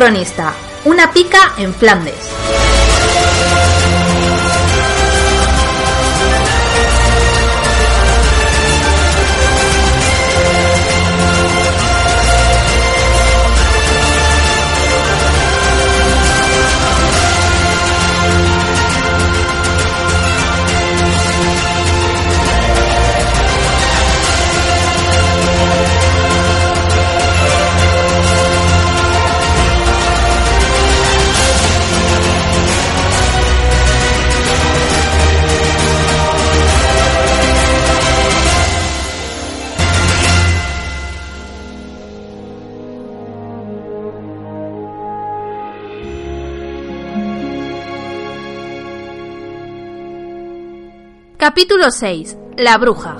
Cronista. Una pica en Flandes. Capítulo 6. La bruja.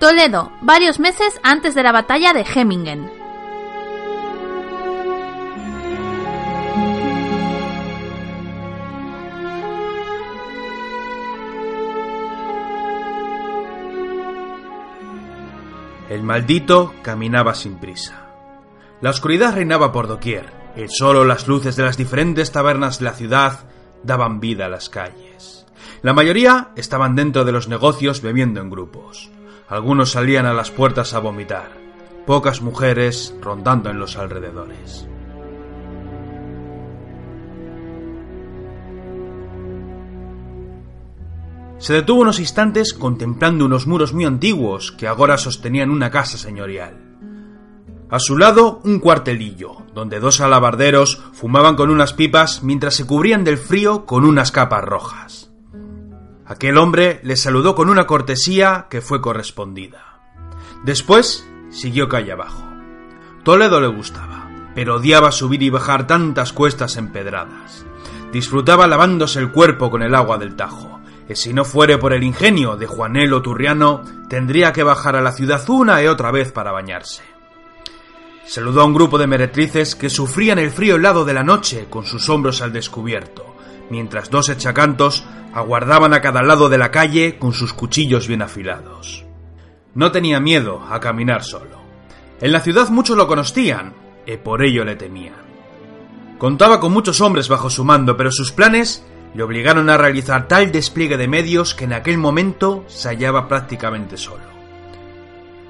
Toledo, varios meses antes de la batalla de Hemmingen. El maldito caminaba sin prisa. La oscuridad reinaba por doquier, y solo las luces de las diferentes tabernas de la ciudad daban vida a las calles. La mayoría estaban dentro de los negocios bebiendo en grupos. Algunos salían a las puertas a vomitar. Pocas mujeres rondando en los alrededores. Se detuvo unos instantes contemplando unos muros muy antiguos que ahora sostenían una casa señorial. A su lado un cuartelillo, donde dos alabarderos fumaban con unas pipas mientras se cubrían del frío con unas capas rojas. Aquel hombre le saludó con una cortesía que fue correspondida. Después siguió calle abajo. Toledo le gustaba, pero odiaba subir y bajar tantas cuestas empedradas. Disfrutaba lavándose el cuerpo con el agua del Tajo, y si no fuere por el ingenio de Juanelo Turriano, tendría que bajar a la ciudad una y otra vez para bañarse. Saludó a un grupo de meretrices que sufrían el frío helado de la noche con sus hombros al descubierto, mientras dos echacantos aguardaban a cada lado de la calle con sus cuchillos bien afilados. No tenía miedo a caminar solo. En la ciudad muchos lo conocían, y por ello le temían. Contaba con muchos hombres bajo su mando, pero sus planes le obligaron a realizar tal despliegue de medios que en aquel momento se hallaba prácticamente solo.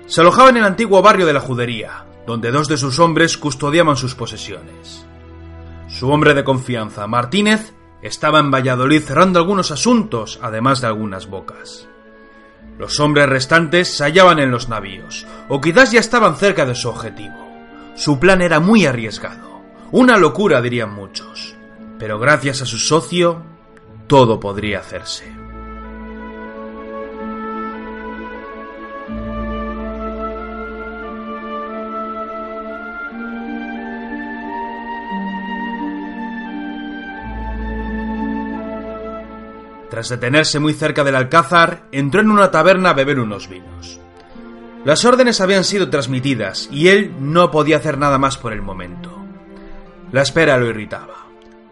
Se alojaba en el antiguo barrio de la Judería, donde dos de sus hombres custodiaban sus posesiones. Su hombre de confianza, Martínez, estaba en Valladolid cerrando algunos asuntos, además de algunas bocas. Los hombres restantes se hallaban en los navíos, o quizás ya estaban cerca de su objetivo. Su plan era muy arriesgado, una locura dirían muchos, pero gracias a su socio, todo podría hacerse. Tras detenerse muy cerca del alcázar, entró en una taberna a beber unos vinos. Las órdenes habían sido transmitidas y él no podía hacer nada más por el momento. La espera lo irritaba.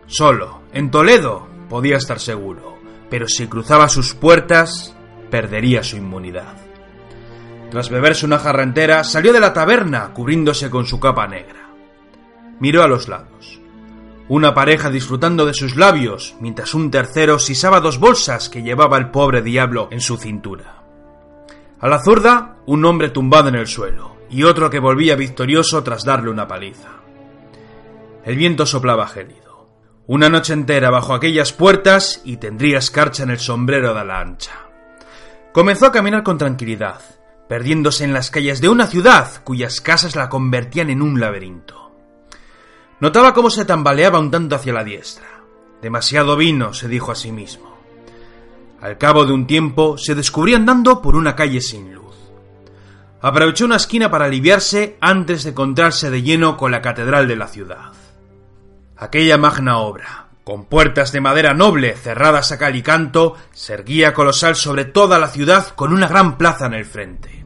Solo, en Toledo, podía estar seguro, pero si cruzaba sus puertas, perdería su inmunidad. Tras beberse una jarra entera, salió de la taberna cubriéndose con su capa negra. Miró a los lados una pareja disfrutando de sus labios, mientras un tercero sisaba dos bolsas que llevaba el pobre diablo en su cintura. A la zurda, un hombre tumbado en el suelo, y otro que volvía victorioso tras darle una paliza. El viento soplaba gélido. Una noche entera bajo aquellas puertas y tendría escarcha en el sombrero de la ancha. Comenzó a caminar con tranquilidad, perdiéndose en las calles de una ciudad cuyas casas la convertían en un laberinto. Notaba cómo se tambaleaba un tanto hacia la diestra. Demasiado vino, se dijo a sí mismo. Al cabo de un tiempo se descubrió andando por una calle sin luz. Aprovechó una esquina para aliviarse antes de encontrarse de lleno con la catedral de la ciudad. Aquella magna obra, con puertas de madera noble cerradas a cal y canto, se erguía colosal sobre toda la ciudad con una gran plaza en el frente.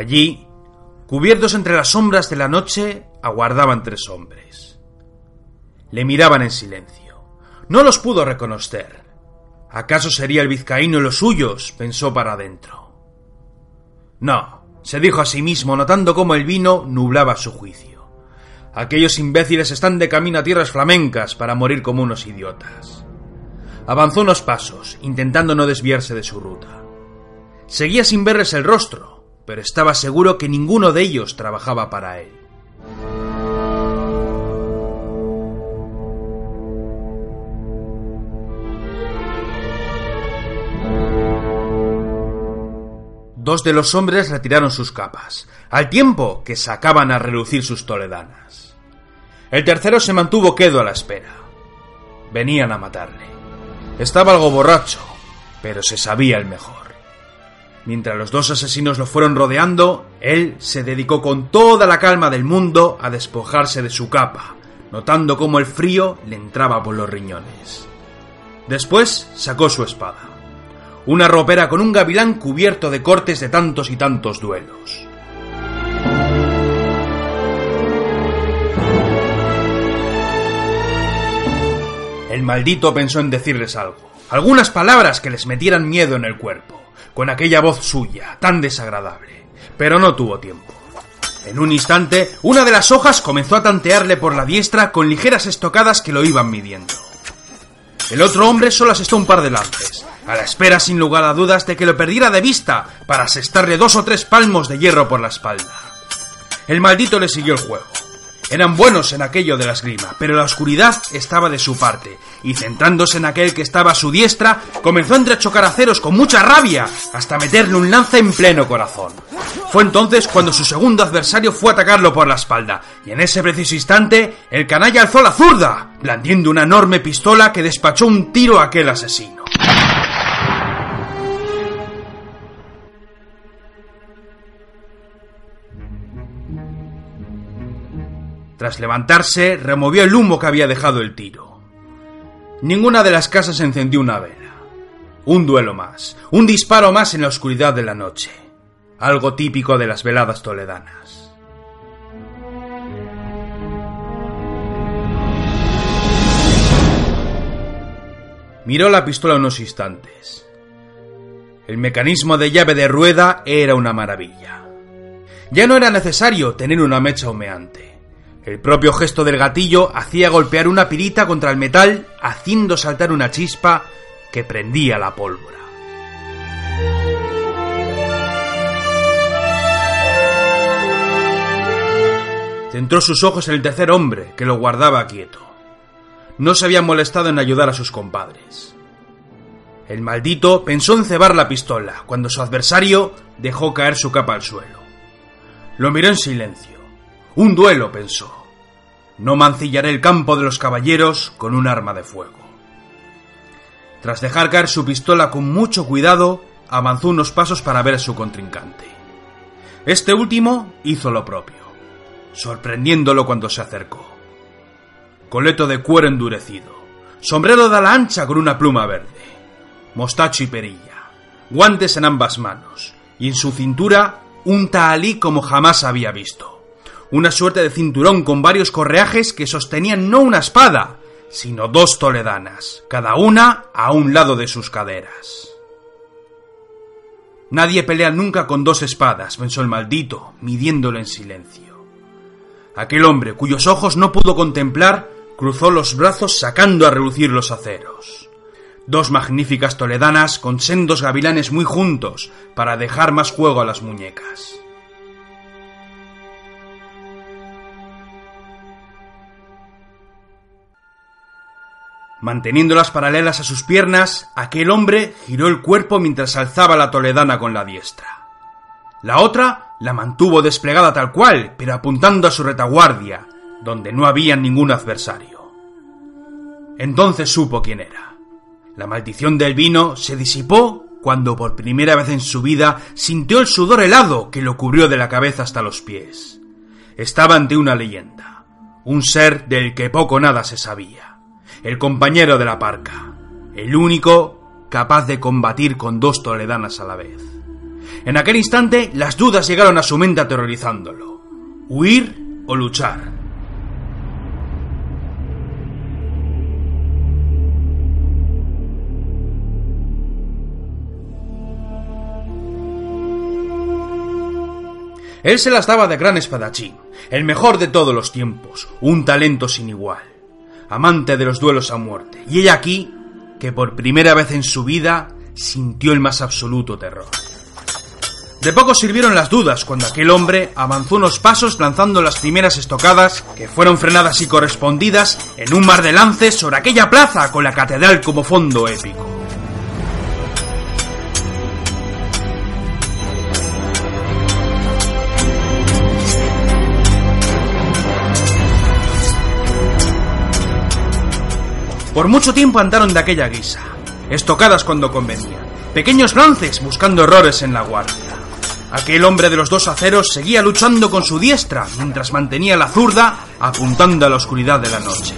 Allí, cubiertos entre las sombras de la noche, aguardaban tres hombres. Le miraban en silencio. No los pudo reconocer. ¿Acaso sería el vizcaíno los suyos? pensó para adentro. No, se dijo a sí mismo, notando cómo el vino nublaba su juicio. Aquellos imbéciles están de camino a tierras flamencas para morir como unos idiotas. Avanzó unos pasos, intentando no desviarse de su ruta. Seguía sin verles el rostro, pero estaba seguro que ninguno de ellos trabajaba para él. Dos de los hombres retiraron sus capas, al tiempo que sacaban a relucir sus toledanas. El tercero se mantuvo quedo a la espera. Venían a matarle. Estaba algo borracho, pero se sabía el mejor. Mientras los dos asesinos lo fueron rodeando, él se dedicó con toda la calma del mundo a despojarse de su capa, notando cómo el frío le entraba por los riñones. Después sacó su espada una ropera con un gavilán cubierto de cortes de tantos y tantos duelos. El maldito pensó en decirles algo, algunas palabras que les metieran miedo en el cuerpo, con aquella voz suya, tan desagradable, pero no tuvo tiempo. En un instante, una de las hojas comenzó a tantearle por la diestra con ligeras estocadas que lo iban midiendo. El otro hombre solo asestó un par de lances, a la espera sin lugar a dudas de que lo perdiera de vista para asestarle dos o tres palmos de hierro por la espalda. El maldito le siguió el juego. Eran buenos en aquello de la esgrima, pero la oscuridad estaba de su parte, y centrándose en aquel que estaba a su diestra, comenzó a entrechocar aceros con mucha rabia, hasta meterle un lance en pleno corazón. Fue entonces cuando su segundo adversario fue a atacarlo por la espalda, y en ese preciso instante, el canalla alzó la zurda, blandiendo una enorme pistola que despachó un tiro a aquel asesino. Tras levantarse, removió el humo que había dejado el tiro. Ninguna de las casas encendió una vela. Un duelo más, un disparo más en la oscuridad de la noche. Algo típico de las veladas toledanas. Miró la pistola unos instantes. El mecanismo de llave de rueda era una maravilla. Ya no era necesario tener una mecha humeante. El propio gesto del gatillo hacía golpear una pirita contra el metal, haciendo saltar una chispa que prendía la pólvora. Centró sus ojos en el tercer hombre, que lo guardaba quieto. No se había molestado en ayudar a sus compadres. El maldito pensó en cebar la pistola, cuando su adversario dejó caer su capa al suelo. Lo miró en silencio un duelo, pensó. No mancillaré el campo de los caballeros con un arma de fuego. Tras dejar caer su pistola con mucho cuidado, avanzó unos pasos para ver a su contrincante. Este último hizo lo propio, sorprendiéndolo cuando se acercó. Coleto de cuero endurecido, sombrero de ala ancha con una pluma verde, mostacho y perilla, guantes en ambas manos, y en su cintura un tahalí como jamás había visto una suerte de cinturón con varios correajes que sostenían no una espada, sino dos toledanas, cada una a un lado de sus caderas. Nadie pelea nunca con dos espadas, pensó el maldito, midiéndolo en silencio. Aquel hombre, cuyos ojos no pudo contemplar, cruzó los brazos sacando a relucir los aceros. Dos magníficas toledanas con sendos gavilanes muy juntos para dejar más juego a las muñecas. Manteniéndolas paralelas a sus piernas, aquel hombre giró el cuerpo mientras alzaba la toledana con la diestra. La otra la mantuvo desplegada tal cual, pero apuntando a su retaguardia, donde no había ningún adversario. Entonces supo quién era. La maldición del vino se disipó cuando por primera vez en su vida sintió el sudor helado que lo cubrió de la cabeza hasta los pies. Estaba ante una leyenda, un ser del que poco nada se sabía el compañero de la parca, el único capaz de combatir con dos toledanas a la vez. En aquel instante, las dudas llegaron a su mente aterrorizándolo. ¿Huir o luchar? Él se las daba de gran espadachín, el mejor de todos los tiempos, un talento sin igual amante de los duelos a muerte, y ella aquí, que por primera vez en su vida sintió el más absoluto terror. De poco sirvieron las dudas cuando aquel hombre avanzó unos pasos lanzando las primeras estocadas que fueron frenadas y correspondidas en un mar de lances sobre aquella plaza con la catedral como fondo épico. Por mucho tiempo andaron de aquella guisa, estocadas cuando convenía, pequeños lances buscando errores en la guardia. Aquel hombre de los dos aceros seguía luchando con su diestra mientras mantenía la zurda apuntando a la oscuridad de la noche.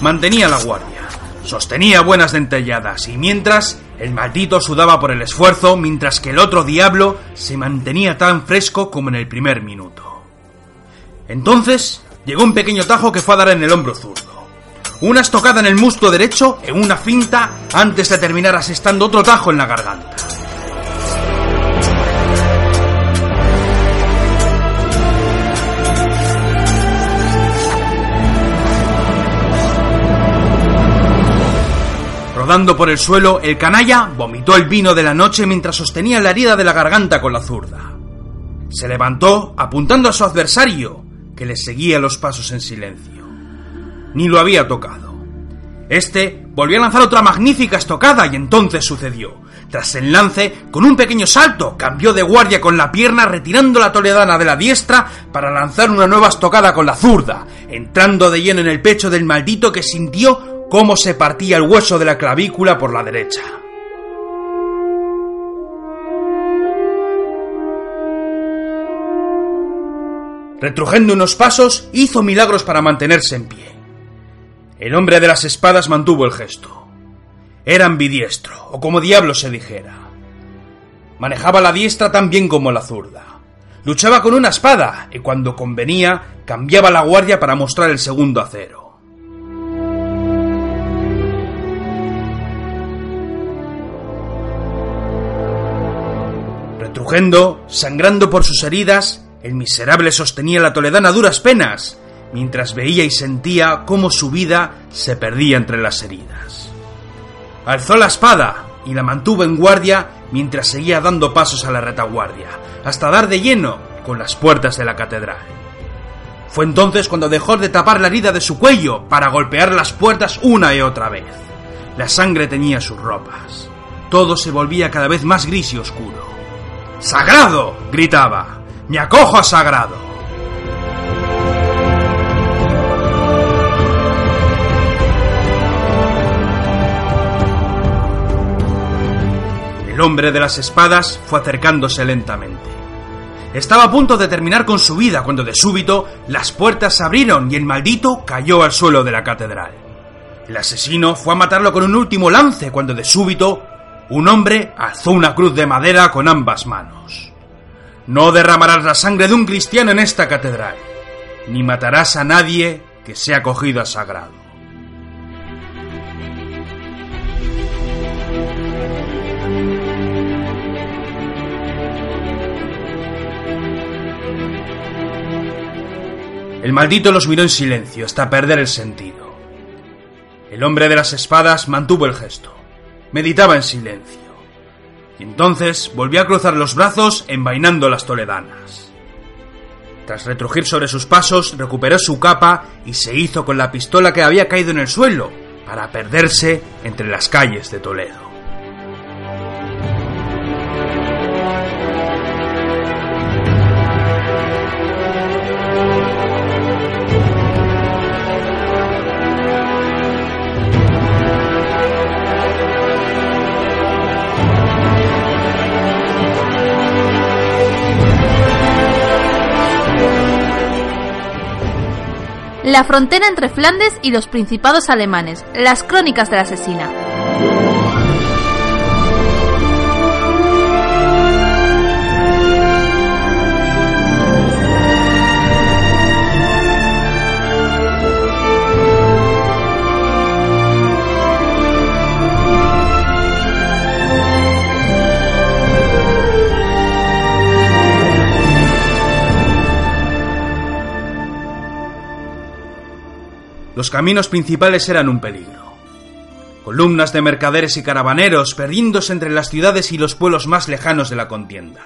Mantenía la guardia, sostenía buenas dentelladas y mientras el maldito sudaba por el esfuerzo mientras que el otro diablo se mantenía tan fresco como en el primer minuto. Entonces llegó un pequeño tajo que fue a dar en el hombro zurdo. Una estocada en el muslo derecho en una finta antes de terminar asestando otro tajo en la garganta. Rodando por el suelo, el canalla vomitó el vino de la noche mientras sostenía la herida de la garganta con la zurda. Se levantó apuntando a su adversario, que le seguía los pasos en silencio. Ni lo había tocado. Este volvió a lanzar otra magnífica estocada y entonces sucedió. Tras el lance, con un pequeño salto, cambió de guardia con la pierna retirando la toledana de la diestra para lanzar una nueva estocada con la zurda, entrando de lleno en el pecho del maldito que sintió cómo se partía el hueso de la clavícula por la derecha. Retrujendo unos pasos, hizo milagros para mantenerse en pie. El hombre de las espadas mantuvo el gesto. Era ambidiestro, o como diablo se dijera. Manejaba la diestra tan bien como la zurda. Luchaba con una espada y cuando convenía cambiaba la guardia para mostrar el segundo acero. Trujendo, sangrando por sus heridas, el miserable sostenía la toledana a duras penas, mientras veía y sentía cómo su vida se perdía entre las heridas. Alzó la espada y la mantuvo en guardia mientras seguía dando pasos a la retaguardia, hasta dar de lleno con las puertas de la catedral. Fue entonces cuando dejó de tapar la herida de su cuello para golpear las puertas una y otra vez. La sangre teñía sus ropas. Todo se volvía cada vez más gris y oscuro. ¡Sagrado! gritaba. ¡Me acojo a Sagrado! El hombre de las espadas fue acercándose lentamente. Estaba a punto de terminar con su vida cuando de súbito las puertas se abrieron y el maldito cayó al suelo de la catedral. El asesino fue a matarlo con un último lance cuando de súbito un hombre alzó una cruz de madera con ambas manos. No derramarás la sangre de un cristiano en esta catedral, ni matarás a nadie que sea cogido a sagrado. El maldito los miró en silencio hasta perder el sentido. El hombre de las espadas mantuvo el gesto meditaba en silencio. Y entonces volvió a cruzar los brazos envainando las toledanas. Tras retrujir sobre sus pasos, recuperó su capa y se hizo con la pistola que había caído en el suelo para perderse entre las calles de Toledo. La frontera entre Flandes y los principados alemanes. Las crónicas de la asesina. Los caminos principales eran un peligro. Columnas de mercaderes y caravaneros perdiéndose entre las ciudades y los pueblos más lejanos de la contienda.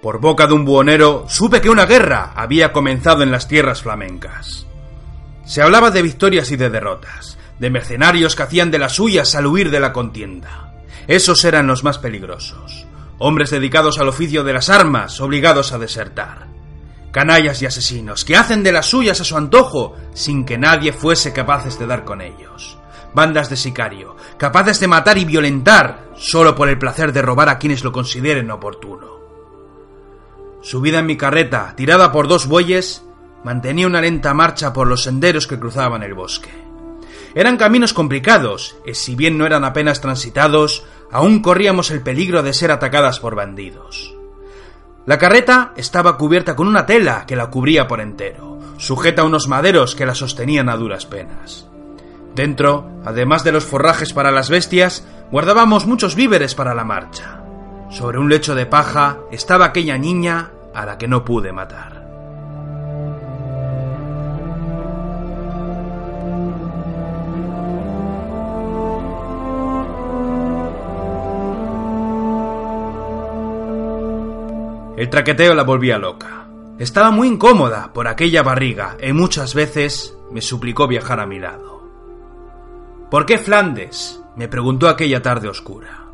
Por boca de un buhonero supe que una guerra había comenzado en las tierras flamencas. Se hablaba de victorias y de derrotas, de mercenarios que hacían de las suyas al huir de la contienda. Esos eran los más peligrosos, hombres dedicados al oficio de las armas, obligados a desertar. Canallas y asesinos que hacen de las suyas a su antojo sin que nadie fuese capaces de dar con ellos. Bandas de sicario, capaces de matar y violentar solo por el placer de robar a quienes lo consideren oportuno. Subida en mi carreta, tirada por dos bueyes, mantenía una lenta marcha por los senderos que cruzaban el bosque. Eran caminos complicados, y si bien no eran apenas transitados, aún corríamos el peligro de ser atacadas por bandidos. La carreta estaba cubierta con una tela que la cubría por entero, sujeta a unos maderos que la sostenían a duras penas. Dentro, además de los forrajes para las bestias, guardábamos muchos víveres para la marcha. Sobre un lecho de paja estaba aquella niña a la que no pude matar. El traqueteo la volvía loca. Estaba muy incómoda por aquella barriga y muchas veces me suplicó viajar a mi lado. ¿Por qué Flandes? me preguntó aquella tarde oscura.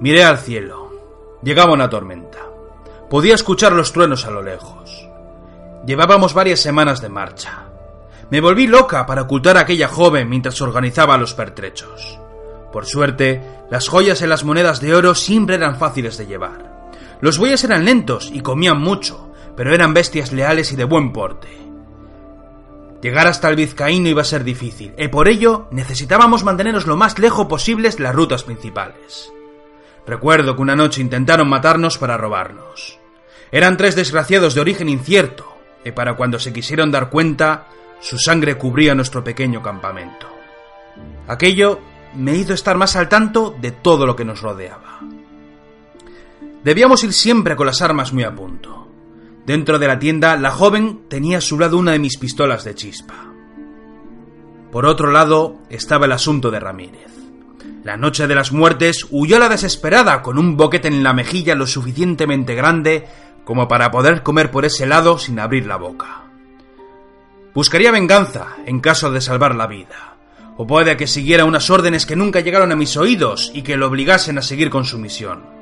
Miré al cielo. Llegaba una tormenta. Podía escuchar los truenos a lo lejos. Llevábamos varias semanas de marcha. Me volví loca para ocultar a aquella joven mientras organizaba los pertrechos. Por suerte, las joyas y las monedas de oro siempre eran fáciles de llevar. Los bueyes eran lentos y comían mucho, pero eran bestias leales y de buen porte. Llegar hasta el vizcaíno iba a ser difícil, y por ello necesitábamos mantenernos lo más lejos posibles las rutas principales. Recuerdo que una noche intentaron matarnos para robarnos. Eran tres desgraciados de origen incierto, y para cuando se quisieron dar cuenta, su sangre cubría nuestro pequeño campamento. Aquello me hizo estar más al tanto de todo lo que nos rodeaba. Debíamos ir siempre con las armas muy a punto. Dentro de la tienda, la joven tenía a su lado una de mis pistolas de chispa. Por otro lado, estaba el asunto de Ramírez. La noche de las muertes huyó a la desesperada con un boquete en la mejilla lo suficientemente grande como para poder comer por ese lado sin abrir la boca. Buscaría venganza en caso de salvar la vida, o puede que siguiera unas órdenes que nunca llegaron a mis oídos y que lo obligasen a seguir con su misión.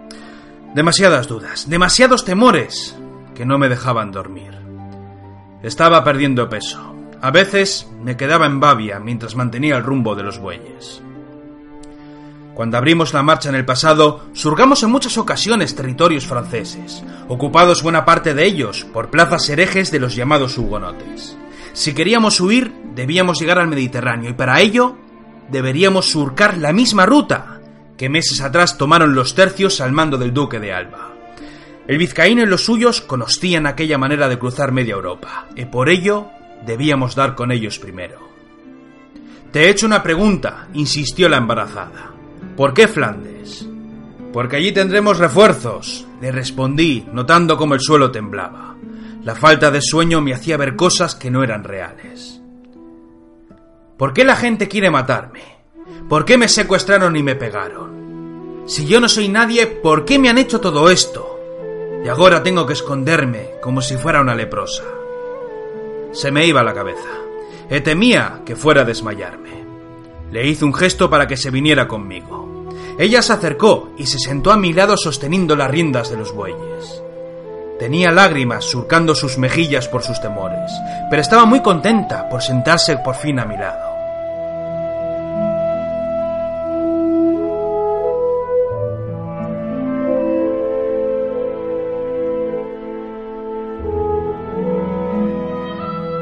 Demasiadas dudas, demasiados temores que no me dejaban dormir. Estaba perdiendo peso. A veces me quedaba en Babia mientras mantenía el rumbo de los bueyes. Cuando abrimos la marcha en el pasado, surgamos en muchas ocasiones territorios franceses, ocupados buena parte de ellos por plazas herejes de los llamados hugonotes. Si queríamos huir, debíamos llegar al Mediterráneo y para ello deberíamos surcar la misma ruta que meses atrás tomaron los tercios al mando del duque de Alba. El vizcaíno y los suyos conocían aquella manera de cruzar media Europa, y por ello debíamos dar con ellos primero. Te he hecho una pregunta, insistió la embarazada. ¿Por qué Flandes? Porque allí tendremos refuerzos, le respondí, notando cómo el suelo temblaba. La falta de sueño me hacía ver cosas que no eran reales. ¿Por qué la gente quiere matarme? ¿Por qué me secuestraron y me pegaron? Si yo no soy nadie, ¿por qué me han hecho todo esto? Y ahora tengo que esconderme como si fuera una leprosa. Se me iba la cabeza. E temía que fuera a desmayarme. Le hice un gesto para que se viniera conmigo. Ella se acercó y se sentó a mi lado sosteniendo las riendas de los bueyes. Tenía lágrimas surcando sus mejillas por sus temores, pero estaba muy contenta por sentarse por fin a mi lado.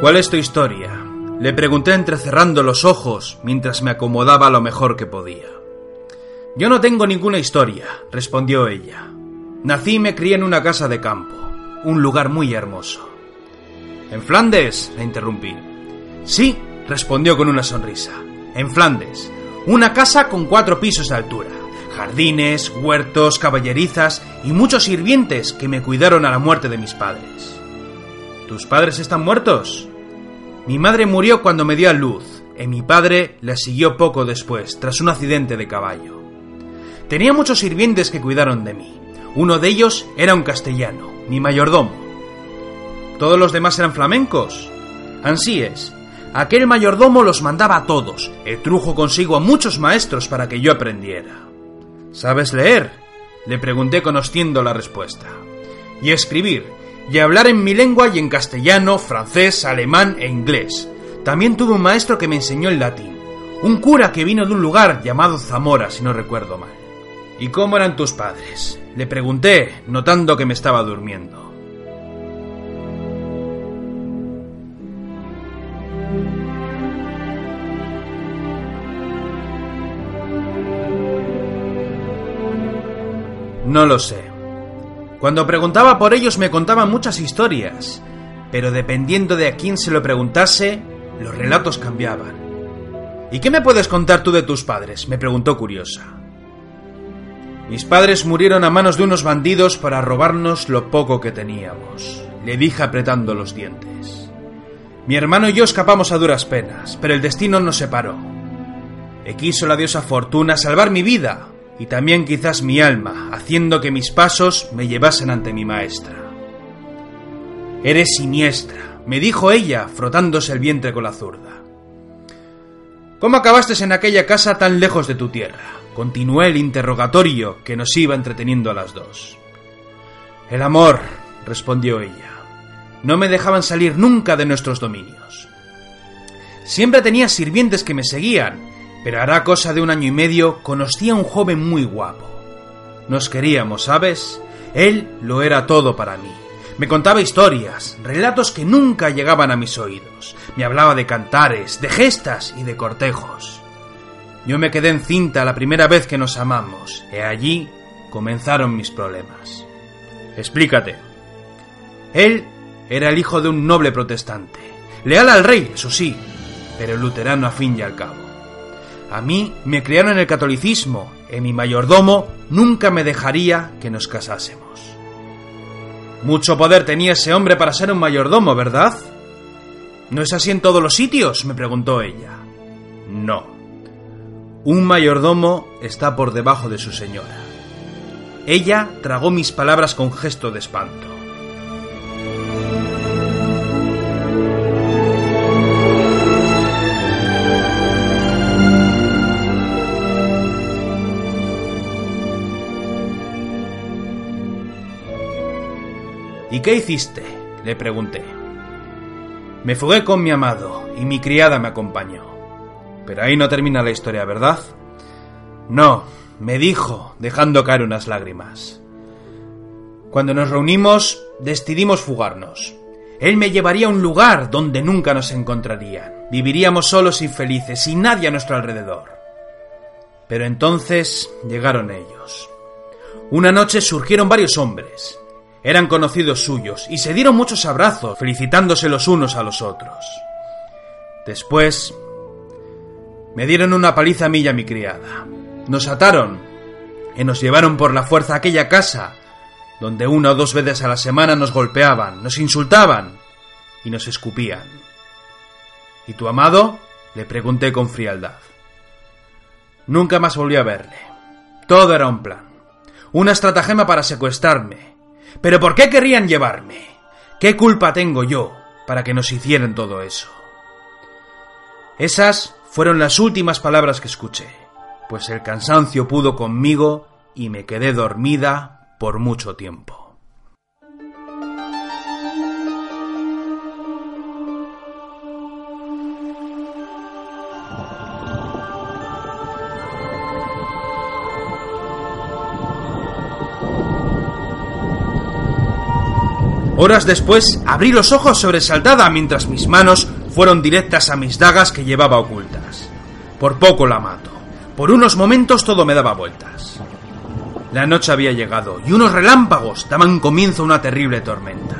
¿Cuál es tu historia? Le pregunté entrecerrando los ojos mientras me acomodaba lo mejor que podía. Yo no tengo ninguna historia, respondió ella. Nací y me crié en una casa de campo, un lugar muy hermoso. ¿En Flandes? le interrumpí. Sí, respondió con una sonrisa. En Flandes. Una casa con cuatro pisos de altura, jardines, huertos, caballerizas y muchos sirvientes que me cuidaron a la muerte de mis padres. ¿Tus padres están muertos? Mi madre murió cuando me dio a luz, y mi padre la siguió poco después, tras un accidente de caballo. Tenía muchos sirvientes que cuidaron de mí. Uno de ellos era un castellano, mi mayordomo. ¿Todos los demás eran flamencos? Ansí es. Aquel mayordomo los mandaba a todos, y trujo consigo a muchos maestros para que yo aprendiera. ¿Sabes leer? Le pregunté conociendo la respuesta. Y escribir, y hablar en mi lengua y en castellano, francés, alemán e inglés. También tuve un maestro que me enseñó el latín, un cura que vino de un lugar llamado Zamora, si no recuerdo mal. ¿Y cómo eran tus padres? Le pregunté, notando que me estaba durmiendo. No lo sé. Cuando preguntaba por ellos me contaban muchas historias, pero dependiendo de a quién se lo preguntase, los relatos cambiaban. ¿Y qué me puedes contar tú de tus padres? me preguntó curiosa. Mis padres murieron a manos de unos bandidos para robarnos lo poco que teníamos, le dije apretando los dientes. Mi hermano y yo escapamos a duras penas, pero el destino nos separó. E quiso la diosa Fortuna salvar mi vida, y también quizás mi alma, haciendo que mis pasos me llevasen ante mi maestra. Eres siniestra, me dijo ella, frotándose el vientre con la zurda. ¿Cómo acabaste en aquella casa tan lejos de tu tierra? Continué el interrogatorio que nos iba entreteniendo a las dos. El amor, respondió ella. No me dejaban salir nunca de nuestros dominios. Siempre tenía sirvientes que me seguían, pero hará cosa de un año y medio conocí a un joven muy guapo. Nos queríamos, ¿sabes? Él lo era todo para mí. Me contaba historias, relatos que nunca llegaban a mis oídos. Me hablaba de cantares, de gestas y de cortejos. Yo me quedé encinta la primera vez que nos amamos, y allí comenzaron mis problemas. Explícate. Él era el hijo de un noble protestante, leal al rey, eso sí, pero luterano a fin y al cabo. A mí me criaron en el catolicismo, y mi mayordomo nunca me dejaría que nos casásemos. Mucho poder tenía ese hombre para ser un mayordomo, ¿verdad? ¿No es así en todos los sitios? me preguntó ella. No. Un mayordomo está por debajo de su señora. Ella tragó mis palabras con gesto de espanto. Qué hiciste? le pregunté. Me fugué con mi amado y mi criada me acompañó. Pero ahí no termina la historia, ¿verdad? No, me dijo, dejando caer unas lágrimas. Cuando nos reunimos, decidimos fugarnos. Él me llevaría a un lugar donde nunca nos encontrarían. Viviríamos solos y felices, sin nadie a nuestro alrededor. Pero entonces llegaron ellos. Una noche surgieron varios hombres, eran conocidos suyos y se dieron muchos abrazos, felicitándose los unos a los otros. Después me dieron una paliza a mí y a mi criada. Nos ataron y nos llevaron por la fuerza a aquella casa, donde una o dos veces a la semana nos golpeaban, nos insultaban y nos escupían. ¿Y tu amado? le pregunté con frialdad. Nunca más volví a verle. Todo era un plan. Una estratagema para secuestrarme, ¿Pero por qué querrían llevarme? ¿Qué culpa tengo yo para que nos hicieran todo eso? Esas fueron las últimas palabras que escuché, pues el cansancio pudo conmigo y me quedé dormida por mucho tiempo. Horas después abrí los ojos sobresaltada mientras mis manos fueron directas a mis dagas que llevaba ocultas. Por poco la mato. Por unos momentos todo me daba vueltas. La noche había llegado y unos relámpagos daban comienzo a una terrible tormenta.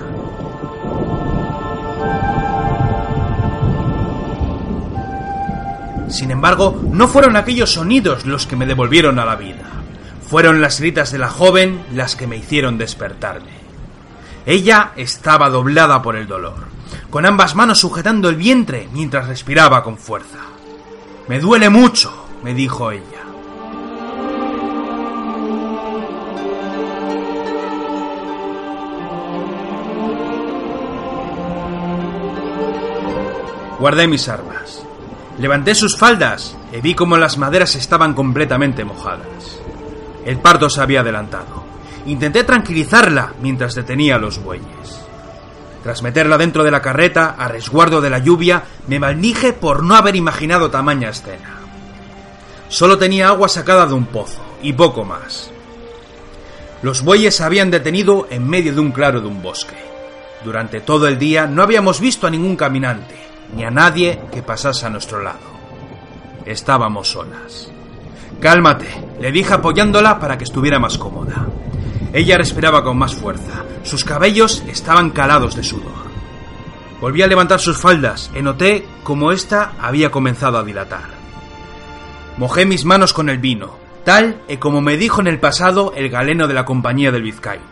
Sin embargo, no fueron aquellos sonidos los que me devolvieron a la vida. Fueron las gritas de la joven las que me hicieron despertarme. Ella estaba doblada por el dolor. con ambas manos sujetando el vientre mientras respiraba con fuerza. Me duele mucho, me dijo ella. Guardé mis armas. Levanté sus faldas y vi como las maderas estaban completamente mojadas. El parto se había adelantado. Intenté tranquilizarla mientras detenía los bueyes. Tras meterla dentro de la carreta, a resguardo de la lluvia, me maldije por no haber imaginado tamaña escena. Solo tenía agua sacada de un pozo, y poco más. Los bueyes se habían detenido en medio de un claro de un bosque. Durante todo el día no habíamos visto a ningún caminante, ni a nadie que pasase a nuestro lado. Estábamos solas. Cálmate, le dije apoyándola para que estuviera más cómoda. Ella respiraba con más fuerza. Sus cabellos estaban calados de sudor. Volví a levantar sus faldas y noté cómo ésta había comenzado a dilatar. Mojé mis manos con el vino, tal y como me dijo en el pasado el galeno de la compañía del vizcaíno.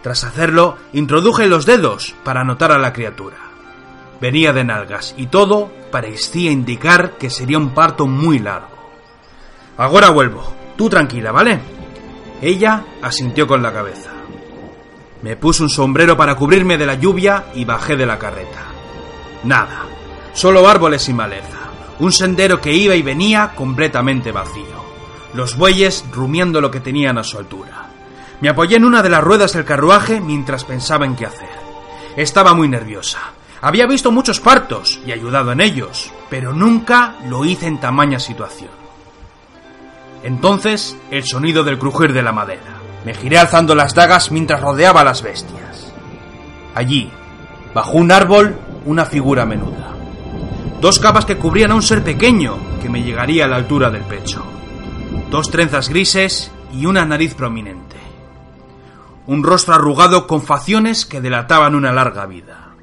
Tras hacerlo, introduje los dedos para anotar a la criatura. Venía de nalgas y todo parecía indicar que sería un parto muy largo. Ahora vuelvo. Tú tranquila, ¿vale? Ella asintió con la cabeza. Me puse un sombrero para cubrirme de la lluvia y bajé de la carreta. Nada, solo árboles y maleza. Un sendero que iba y venía completamente vacío. Los bueyes rumiando lo que tenían a su altura. Me apoyé en una de las ruedas del carruaje mientras pensaba en qué hacer. Estaba muy nerviosa. Había visto muchos partos y ayudado en ellos, pero nunca lo hice en tamaña situación. Entonces, el sonido del crujir de la madera. Me giré alzando las dagas mientras rodeaba a las bestias. Allí, bajo un árbol, una figura menuda. Dos capas que cubrían a un ser pequeño que me llegaría a la altura del pecho. Dos trenzas grises y una nariz prominente. Un rostro arrugado con facciones que delataban una larga vida.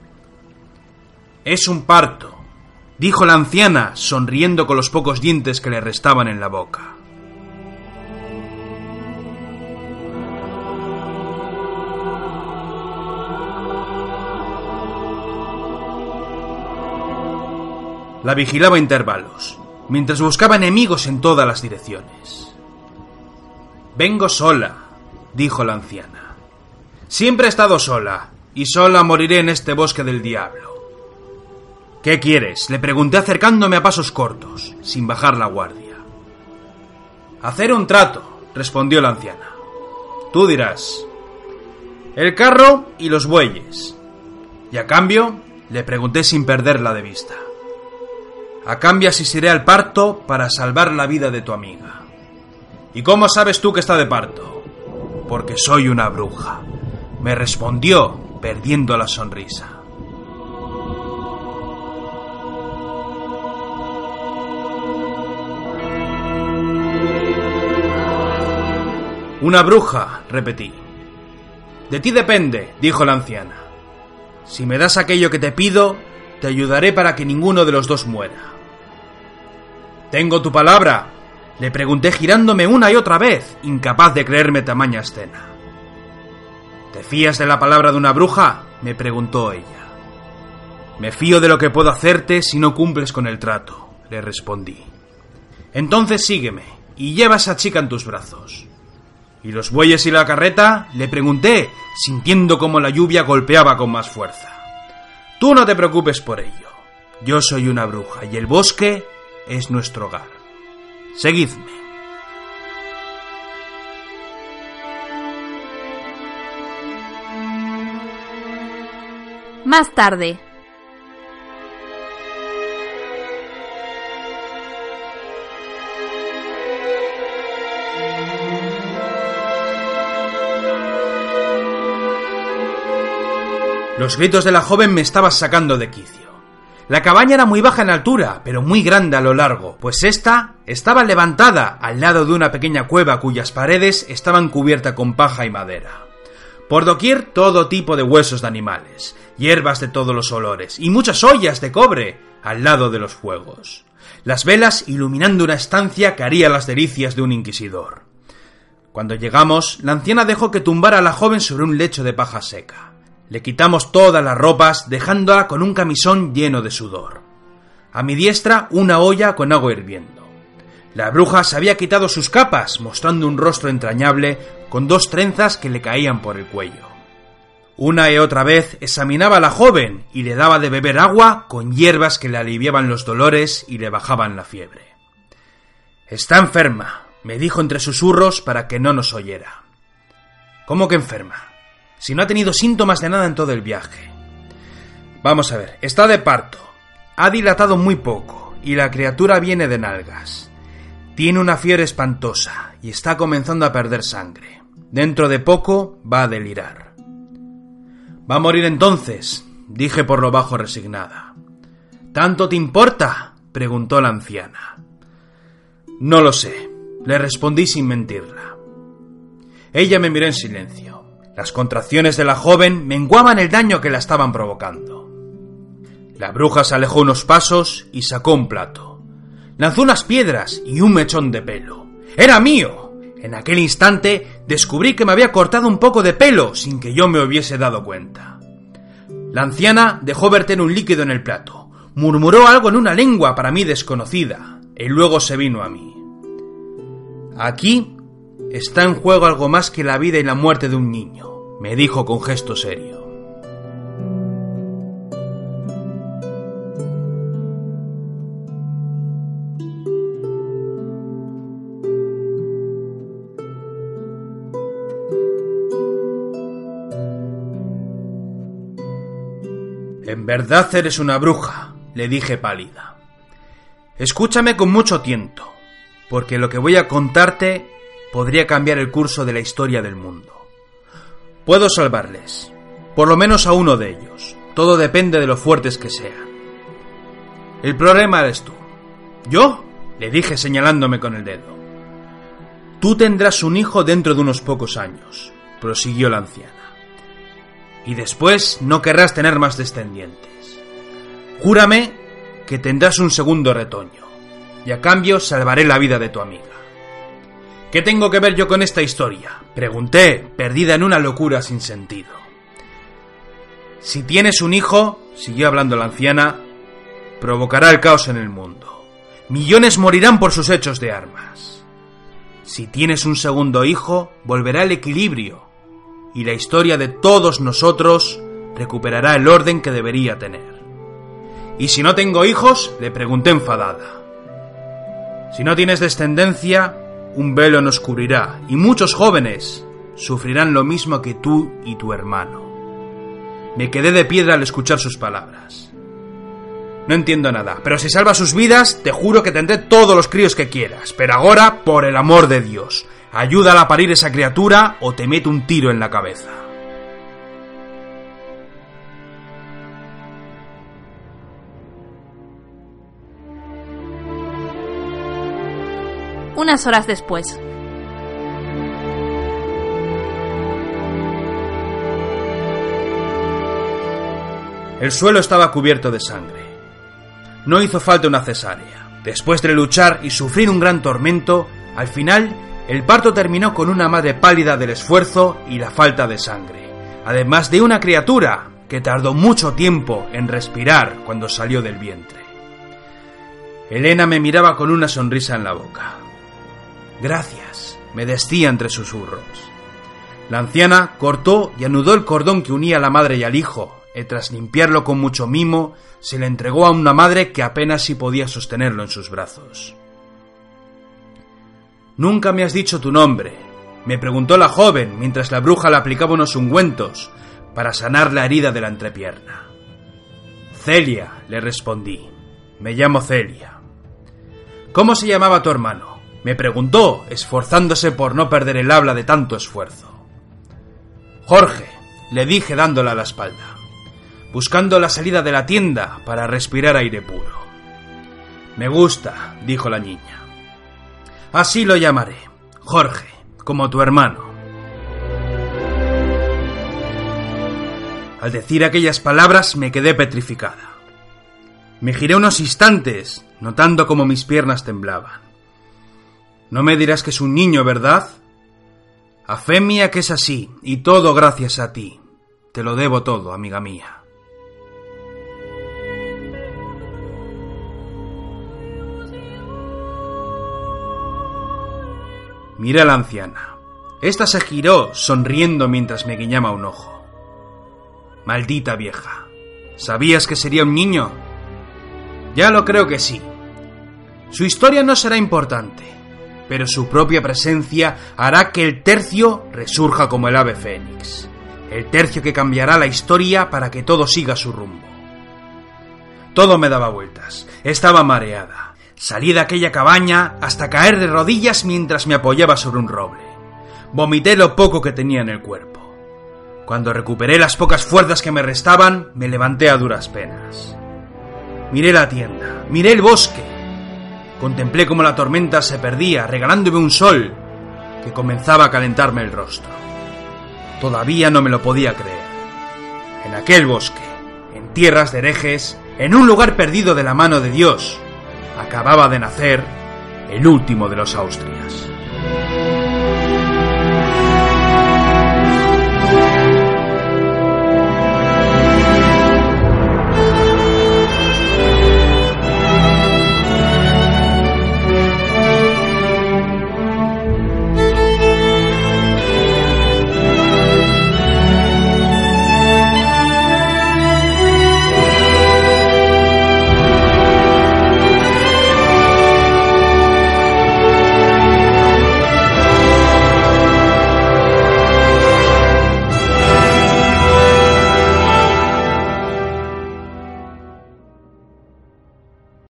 Es un parto, dijo la anciana, sonriendo con los pocos dientes que le restaban en la boca. La vigilaba a intervalos, mientras buscaba enemigos en todas las direcciones. Vengo sola, dijo la anciana. Siempre he estado sola, y sola moriré en este bosque del diablo. ¿Qué quieres? le pregunté acercándome a pasos cortos, sin bajar la guardia. Hacer un trato, respondió la anciana. Tú dirás. El carro y los bueyes. Y a cambio, le pregunté sin perderla de vista. A cambio asistiré al parto para salvar la vida de tu amiga. ¿Y cómo sabes tú que está de parto? Porque soy una bruja. Me respondió, perdiendo la sonrisa. Una bruja, repetí. De ti depende, dijo la anciana. Si me das aquello que te pido, te ayudaré para que ninguno de los dos muera. Tengo tu palabra, le pregunté girándome una y otra vez, incapaz de creerme tamaña escena. ¿Te fías de la palabra de una bruja? me preguntó ella. Me fío de lo que puedo hacerte si no cumples con el trato, le respondí. Entonces sígueme y lleva a esa chica en tus brazos. ¿Y los bueyes y la carreta? le pregunté, sintiendo como la lluvia golpeaba con más fuerza. Tú no te preocupes por ello. Yo soy una bruja y el bosque es nuestro hogar. Seguidme. Más tarde. Los gritos de la joven me estaban sacando de quicio. La cabaña era muy baja en altura, pero muy grande a lo largo, pues esta estaba levantada al lado de una pequeña cueva cuyas paredes estaban cubiertas con paja y madera. Por doquier todo tipo de huesos de animales, hierbas de todos los olores y muchas ollas de cobre al lado de los fuegos. Las velas iluminando una estancia que haría las delicias de un inquisidor. Cuando llegamos, la anciana dejó que tumbara a la joven sobre un lecho de paja seca. Le quitamos todas las ropas, dejándola con un camisón lleno de sudor. A mi diestra una olla con agua hirviendo. La bruja se había quitado sus capas, mostrando un rostro entrañable con dos trenzas que le caían por el cuello. Una y otra vez examinaba a la joven y le daba de beber agua con hierbas que le aliviaban los dolores y le bajaban la fiebre. Está enferma, me dijo entre susurros para que no nos oyera. ¿Cómo que enferma? Si no ha tenido síntomas de nada en todo el viaje. Vamos a ver, está de parto. Ha dilatado muy poco y la criatura viene de nalgas. Tiene una fiebre espantosa y está comenzando a perder sangre. Dentro de poco va a delirar. Va a morir entonces, dije por lo bajo resignada. ¿Tanto te importa? preguntó la anciana. No lo sé, le respondí sin mentirla. Ella me miró en silencio. Las contracciones de la joven menguaban el daño que la estaban provocando. La bruja se alejó unos pasos y sacó un plato. Lanzó unas piedras y un mechón de pelo. ¡Era mío! En aquel instante descubrí que me había cortado un poco de pelo sin que yo me hubiese dado cuenta. La anciana dejó verter un líquido en el plato, murmuró algo en una lengua para mí desconocida, y luego se vino a mí. Aquí está en juego algo más que la vida y la muerte de un niño, me dijo con gesto serio. En verdad eres una bruja, le dije pálida. Escúchame con mucho tiento, porque lo que voy a contarte podría cambiar el curso de la historia del mundo. Puedo salvarles, por lo menos a uno de ellos. Todo depende de lo fuertes que sean. El problema eres tú. ¿Yo? le dije señalándome con el dedo. Tú tendrás un hijo dentro de unos pocos años, prosiguió la anciana y después no querrás tener más descendientes. Júrame que tendrás un segundo retoño, y a cambio salvaré la vida de tu amiga. ¿Qué tengo que ver yo con esta historia? Pregunté, perdida en una locura sin sentido. Si tienes un hijo, siguió hablando la anciana, provocará el caos en el mundo. Millones morirán por sus hechos de armas. Si tienes un segundo hijo, volverá el equilibrio y la historia de todos nosotros recuperará el orden que debería tener. ¿Y si no tengo hijos? le pregunté enfadada. Si no tienes descendencia, un velo nos cubrirá y muchos jóvenes sufrirán lo mismo que tú y tu hermano. Me quedé de piedra al escuchar sus palabras. No entiendo nada, pero si salvas sus vidas, te juro que tendré todos los críos que quieras. Pero ahora, por el amor de Dios, Ayúdala a parir esa criatura o te meto un tiro en la cabeza. Unas horas después. El suelo estaba cubierto de sangre. No hizo falta una cesárea. Después de luchar y sufrir un gran tormento, al final el parto terminó con una madre pálida del esfuerzo y la falta de sangre, además de una criatura que tardó mucho tiempo en respirar cuando salió del vientre. Elena me miraba con una sonrisa en la boca. Gracias, me decía entre susurros. La anciana cortó y anudó el cordón que unía a la madre y al hijo, y tras limpiarlo con mucho mimo, se le entregó a una madre que apenas si podía sostenerlo en sus brazos. Nunca me has dicho tu nombre, me preguntó la joven mientras la bruja le aplicaba unos ungüentos para sanar la herida de la entrepierna. Celia, le respondí. Me llamo Celia. ¿Cómo se llamaba tu hermano? Me preguntó, esforzándose por no perder el habla de tanto esfuerzo. Jorge, le dije dándole a la espalda, buscando la salida de la tienda para respirar aire puro. Me gusta, dijo la niña. Así lo llamaré, Jorge, como tu hermano. Al decir aquellas palabras me quedé petrificada. Me giré unos instantes, notando cómo mis piernas temblaban. No me dirás que es un niño, ¿verdad? A fe mía que es así, y todo gracias a ti. Te lo debo todo, amiga mía. Miré a la anciana. Esta se giró, sonriendo mientras me guiñaba un ojo. Maldita vieja. ¿Sabías que sería un niño? Ya lo creo que sí. Su historia no será importante, pero su propia presencia hará que el tercio resurja como el ave fénix. El tercio que cambiará la historia para que todo siga su rumbo. Todo me daba vueltas. Estaba mareada. Salí de aquella cabaña hasta caer de rodillas mientras me apoyaba sobre un roble. Vomité lo poco que tenía en el cuerpo. Cuando recuperé las pocas fuerzas que me restaban, me levanté a duras penas. Miré la tienda, miré el bosque. Contemplé cómo la tormenta se perdía, regalándome un sol que comenzaba a calentarme el rostro. Todavía no me lo podía creer. En aquel bosque, en tierras de herejes, en un lugar perdido de la mano de Dios, acababa de nacer el último de los Austrias.